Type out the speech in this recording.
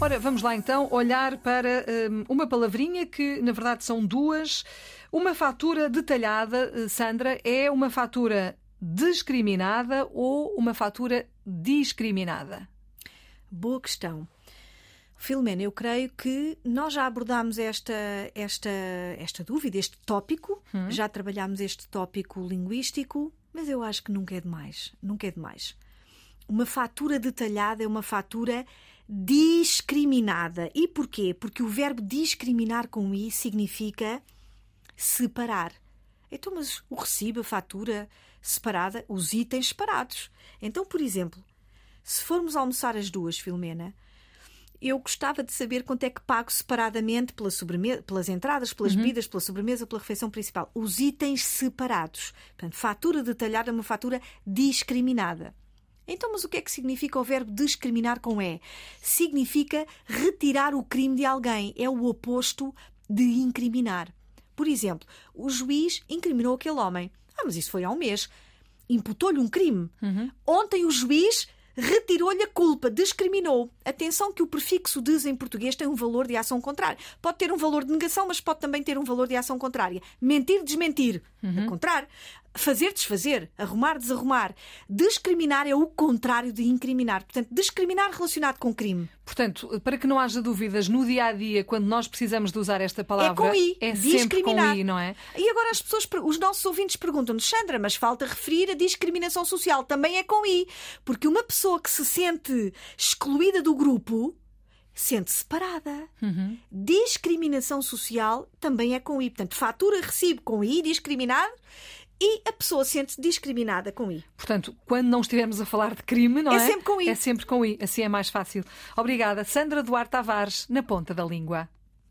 Ora, vamos lá então olhar para hum, uma palavrinha que, na verdade, são duas. Uma fatura detalhada, eh, Sandra, é uma fatura discriminada ou uma fatura discriminada? Boa questão. Filomena, eu creio que nós já abordámos esta, esta, esta dúvida, este tópico, hum. já trabalhámos este tópico linguístico, mas eu acho que nunca é demais. Nunca é demais. Uma fatura detalhada é uma fatura discriminada. E porquê? Porque o verbo discriminar com i significa separar. Então, mas o recibo, a fatura separada, os itens separados. Então, por exemplo, se formos almoçar as duas, Filomena, eu gostava de saber quanto é que pago separadamente pela pelas entradas, pelas uhum. bebidas, pela sobremesa, pela refeição principal. Os itens separados. Portanto, fatura detalhada é uma fatura discriminada. Então, mas o que é que significa o verbo discriminar com E? Significa retirar o crime de alguém. É o oposto de incriminar. Por exemplo, o juiz incriminou aquele homem. Ah, mas isso foi há um mês. Imputou-lhe um crime. Uhum. Ontem o juiz retirou-lhe a culpa, discriminou. Atenção que o prefixo des em português tem um valor de ação contrária. Pode ter um valor de negação, mas pode também ter um valor de ação contrária. Mentir, desmentir. Uhum. A contrário. Fazer, desfazer. Arrumar, desarrumar. Discriminar é o contrário de incriminar. Portanto, discriminar relacionado com crime. Portanto, para que não haja dúvidas, no dia a dia, quando nós precisamos de usar esta palavra, é, com I, é sempre com I, não é? E agora as pessoas, os nossos ouvintes perguntam-nos, Sandra, mas falta referir a discriminação social, também é com I. Porque uma pessoa que se sente excluída do grupo sente separada. Uhum. Discriminação social também é com I. Portanto, fatura, recibo com I, discriminado e a pessoa sente-se discriminada com I. Portanto, quando não estivermos a falar de crime, não é? É sempre com I. É sempre com I, assim é mais fácil. Obrigada. Sandra Duarte Tavares, na ponta da língua.